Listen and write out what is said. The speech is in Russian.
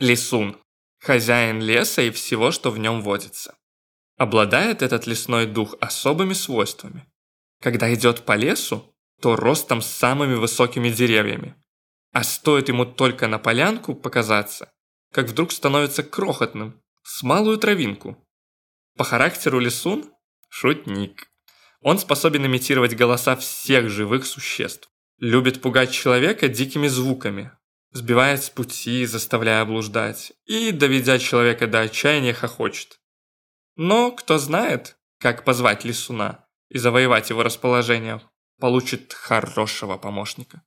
Лисун – хозяин леса и всего, что в нем водится. Обладает этот лесной дух особыми свойствами. Когда идет по лесу, то ростом с самыми высокими деревьями. А стоит ему только на полянку показаться, как вдруг становится крохотным, с малую травинку. По характеру лисун – шутник. Он способен имитировать голоса всех живых существ. Любит пугать человека дикими звуками, сбивает с пути, заставляя блуждать, и, доведя человека до отчаяния, хохочет. Но кто знает, как позвать лисуна и завоевать его расположение, получит хорошего помощника.